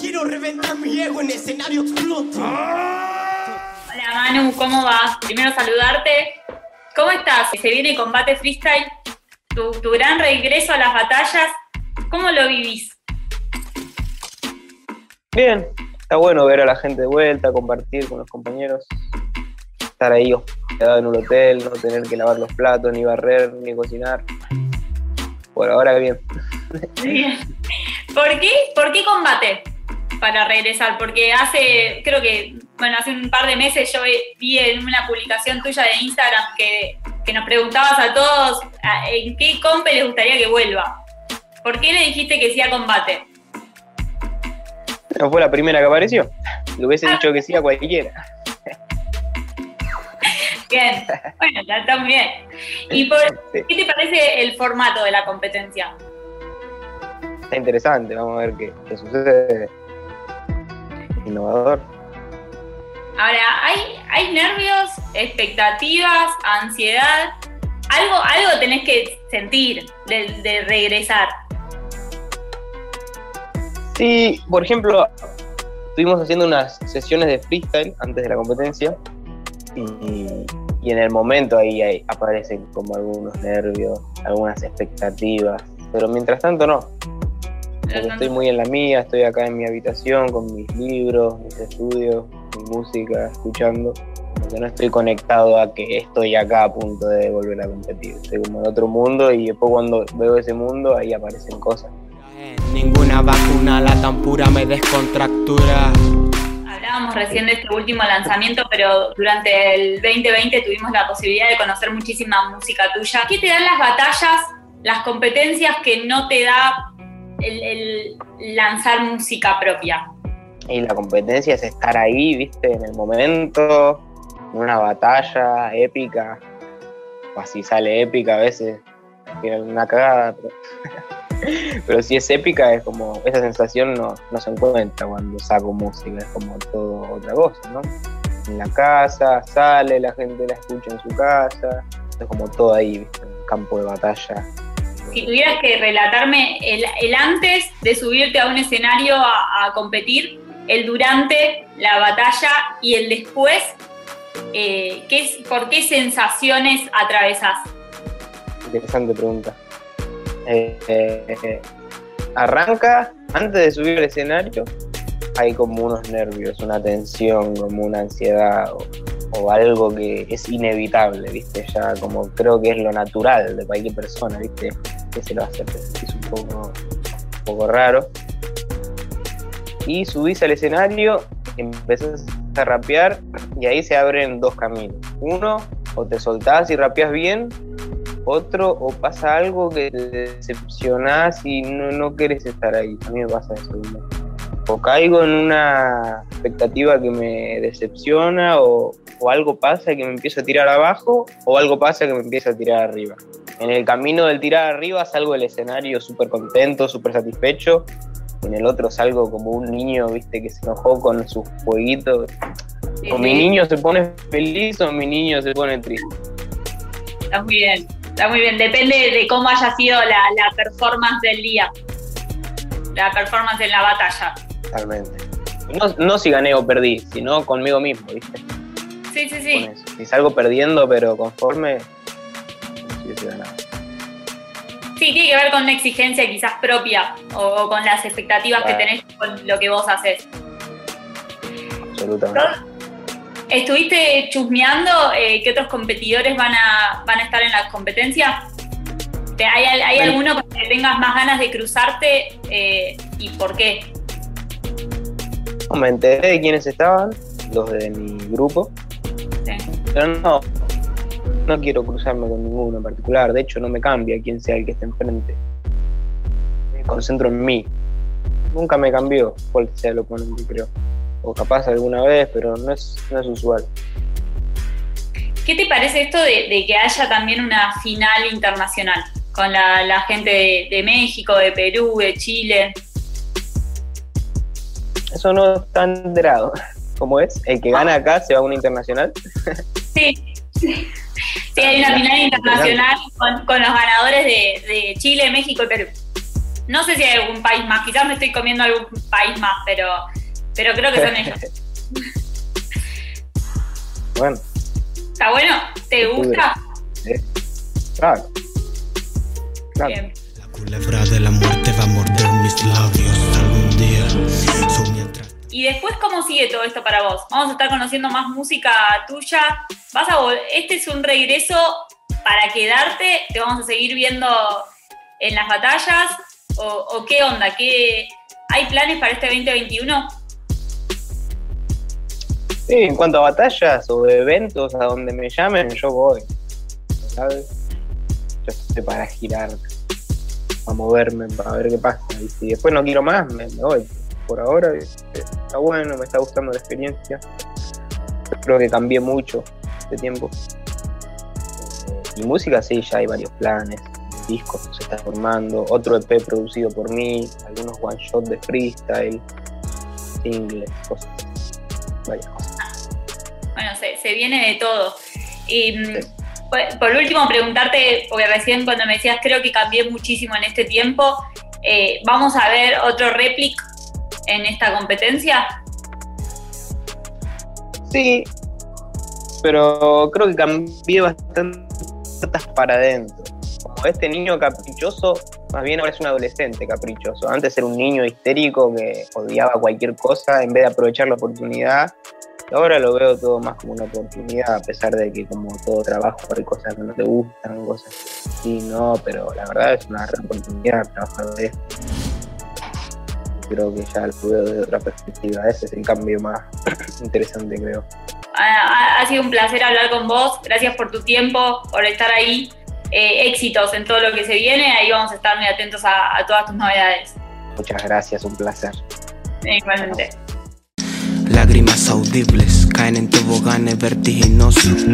quiero reventar mi ego en escenario exploto. Hola Manu, ¿cómo vas? Primero saludarte. ¿Cómo estás? Se viene combate freestyle, tu, tu gran regreso a las batallas. ¿Cómo lo vivís? Bien, está bueno ver a la gente de vuelta, compartir con los compañeros, estar ahí hospedado en un hotel, no tener que lavar los platos, ni barrer, ni cocinar. Por ahora bien. Bien. ¿Por qué? ¿Por qué combate para regresar? Porque hace, creo que, bueno, hace un par de meses yo vi en una publicación tuya de Instagram que, que nos preguntabas a todos en qué compe les gustaría que vuelva. ¿Por qué le dijiste que sí a combate? No fue la primera que apareció. Le hubiese dicho que sí a cualquiera. Bien, bueno, ya está muy bien. ¿Y por, Sí, qué te parece el formato de la competencia? está interesante, vamos a ver qué, qué sucede. Innovador. Ahora, ¿hay, ¿hay nervios, expectativas, ansiedad? Algo, algo tenés que sentir de, de regresar. Sí, por ejemplo, estuvimos haciendo unas sesiones de freestyle antes de la competencia y, y en el momento ahí, ahí aparecen como algunos nervios, algunas expectativas, pero mientras tanto no. Porque estoy muy en la mía, estoy acá en mi habitación con mis libros, mis estudios, mi música, escuchando. Porque no estoy conectado a que estoy acá a punto de volver a competir. Estoy como en otro mundo y después cuando veo ese mundo ahí aparecen cosas. Ninguna vacuna, la tan pura me descontractura. Hablábamos recién de este último lanzamiento, pero durante el 2020 tuvimos la posibilidad de conocer muchísima música tuya. ¿Qué te dan las batallas, las competencias que no te da el, lanzar música propia? Y la competencia es estar ahí, viste, en el momento, en una batalla épica. O así sale épica a veces, tiene una cagada, pero, si es épica es como, esa sensación no, no se encuentra cuando saco música, es como todo otra cosa, ¿no? En la casa, sale, la gente la escucha en su casa, es como todo ahí, viste, campo de batalla. Si tuvieras que relatarme el, el antes de subirte a un escenario a, competir, el durante la batalla y el después, eh, ¿qué ¿por qué sensaciones atravesás? Interesante pregunta. Eh, eh, arranca, antes de subir al escenario, hay como unos nervios, una tensión, como una ansiedad o algo que es inevitable, ¿viste? Ya como creo que es lo natural de cualquier persona, ¿viste? Que se lo hace, es un poco, un poco raro. Y subís al escenario, empezás a rapear y ahí se abren dos caminos. Uno, o te soltás y rapeas bien, otro o pasa algo que te decepcionás y no, no querés estar ahí. A mí me pasa eso. O caigo en una expectativa que me decepciona o, o algo pasa que me empiezo a tirar abajo o algo pasa que me empieza a tirar arriba. En el camino del tirar arriba salgo del escenario súper contento, súper satisfecho. En el otro salgo como un niño, viste, que se enojó con sus jueguitos. O mi niño se pone feliz o mi niño se pone triste. Está muy bien, está muy bien. Depende de cómo haya sido la, la performance del día. La performance en la batalla. Totalmente. No, no si gané o perdí, sino conmigo mismo, ¿viste? Sí, sí, sí. Si salgo perdiendo, pero conforme, Sí, tiene que ver con una exigencia quizás propia o, o con las expectativas que tenés con lo que vos haces. Absolutamente. ¿Estuviste chusmeando eh, qué otros competidores van a, van a estar en la competencia? ¿Te- ¿Hay, hay Sí. alguno con el que tengas más ganas de cruzarte eh, y por qué? No, Me enteré de quiénes estaban, los de mi grupo, Sí. pero no, no quiero cruzarme con ninguno en particular. De hecho, no me cambia quién sea el que esté enfrente. Me concentro en mí. Nunca me cambió cuál sea el oponente, creo. O capaz alguna vez, pero no es, no es usual. ¿Qué te parece esto de, de que haya también una final internacional con la, la gente de, de México, de Perú, de Chile? Eso no está enterado. ¿Cómo es? ¿El que gana acá se va a una internacional? Sí, sí, hay una final internacional con, con los ganadores de, de Chile, México y Perú. No sé si hay algún país más, quizás me estoy comiendo algún país más, pero, pero creo que son ellos. bueno. ¿Está bueno? ¿Te gusta? Sí. Claro. claro. Bien. La culebra de la muerte va sigue todo esto para vos? Vamos a estar conociendo más música tuya. Vas a este es un regreso para quedarte. Te vamos a seguir viendo en las batallas. ¿O, qué onda? ¿Qué, ¿Hay planes para este 2021? Sí, en cuanto a batallas o eventos a donde me llamen, yo voy. ¿Sabes? Yo estoy para girar, para moverme, para ver qué pasa. Y si después no quiero más, me voy. Por ahora eh, está bueno, me está gustando la experiencia. Creo que cambié mucho este tiempo. Y música sí, ya hay varios planes. Discos se está formando, otro EP producido por mí, algunos one shot de freestyle, singles, cosas, varias cosas. Bueno, se, se viene de todo. Y mm, por, por último, preguntarte, porque recién cuando me decías, creo que cambié muchísimo en este tiempo, eh, ¿vamos a ver otro réplic en esta competencia? Sí, pero creo que cambié bastante para adentro. Como este niño caprichoso, más bien ahora es un adolescente caprichoso. Antes era un niño histérico que odiaba cualquier cosa en vez de aprovechar la oportunidad. Ahora lo veo todo más como una oportunidad, a pesar de que como todo trabajo hay cosas que no te gustan, cosas sí, no, pero la verdad es una gran oportunidad trabajar de esto. Creo que ya lo veo de otra perspectiva. Ese es el cambio más interesante, creo. Ha, sido un placer hablar con vos. Gracias por tu tiempo, por estar ahí. Eh, éxitos en todo lo que se viene. Ahí vamos a estar muy atentos a, a todas tus novedades. Muchas gracias, un placer. Igualmente. Lágrimas audibles caen en toboganes vertiginosos.